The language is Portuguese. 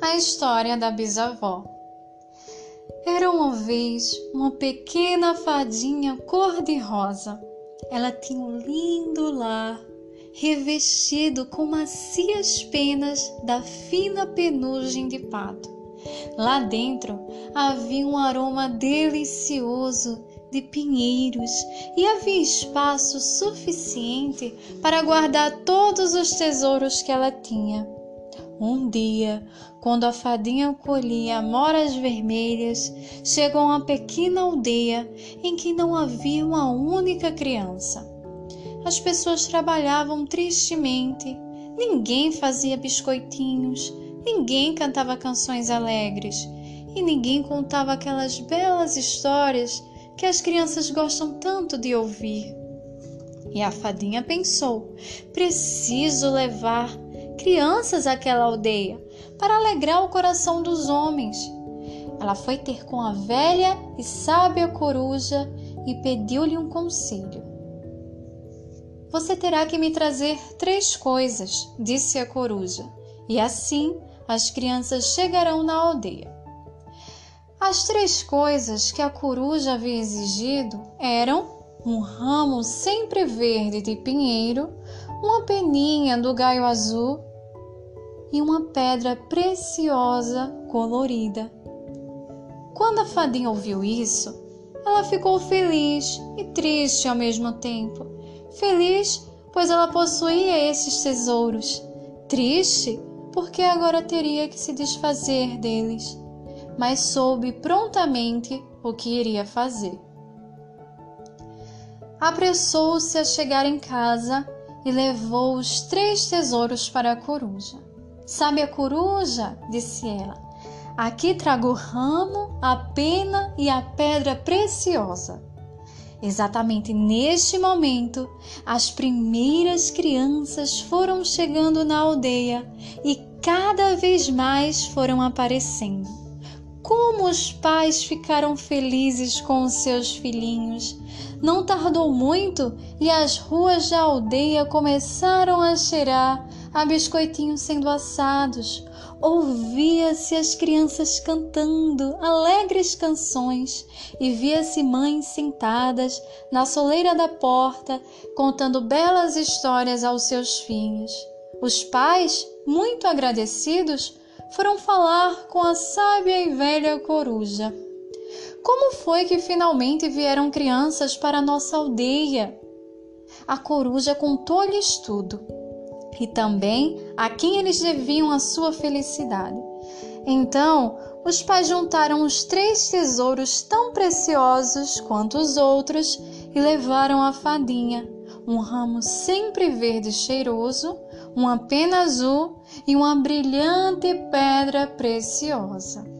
a história da bisavó. Era uma vez uma pequena fadinha cor-de-rosa. Ela tinha um lindo lar, revestido com macias penas da fina penugem de pato. Lá dentro havia um aroma delicioso de pinheiros e havia espaço suficiente para guardar todos os tesouros que ela tinha. Um dia, quando a fadinha colhia moras vermelhas, chegou a uma pequena aldeia em que não havia uma única criança. As pessoas trabalhavam tristemente, ninguém fazia biscoitinhos, ninguém cantava canções alegres e ninguém contava aquelas belas histórias que as crianças gostam tanto de ouvir. E a fadinha pensou: preciso levar crianças àquela aldeia para alegrar o coração dos homens. Ela foi ter com a velha e sábia coruja e pediu-lhe um conselho. Você terá que me trazer três coisas, disse a coruja, e assim as crianças chegarão na aldeia. As três coisas que a coruja havia exigido eram um ramo sempre verde de pinheiro, uma peninha do gaio azul e uma pedra preciosa colorida. Quando a fadinha ouviu isso, ela ficou feliz e triste ao mesmo tempo. Feliz, pois ela possuía esses tesouros. Triste, porque agora teria que se desfazer deles mas soube prontamente o que iria fazer. Apressou-se a chegar em casa e levou os três tesouros para a coruja. Sabe a coruja? disse ela. Aqui trago o ramo, a pena e a pedra preciosa. Exatamente neste momento, as primeiras crianças foram chegando na aldeia e cada vez mais foram aparecendo. Como os pais ficaram felizes com os seus filhinhos. Não tardou muito e as ruas da aldeia começaram a cheirar a biscoitinhos sendo assados. Ouvia-se as crianças cantando alegres canções e via-se mães sentadas na soleira da porta contando belas histórias aos seus filhos. Os pais, muito agradecidos, foram falar com a sábia e velha coruja. Como foi que finalmente vieram crianças para nossa aldeia? A coruja contou-lhes tudo e também a quem eles deviam a sua felicidade. Então, os pais juntaram os três tesouros tão preciosos quanto os outros e levaram a fadinha um ramo sempre verde e cheiroso, uma pena azul e uma brilhante pedra preciosa.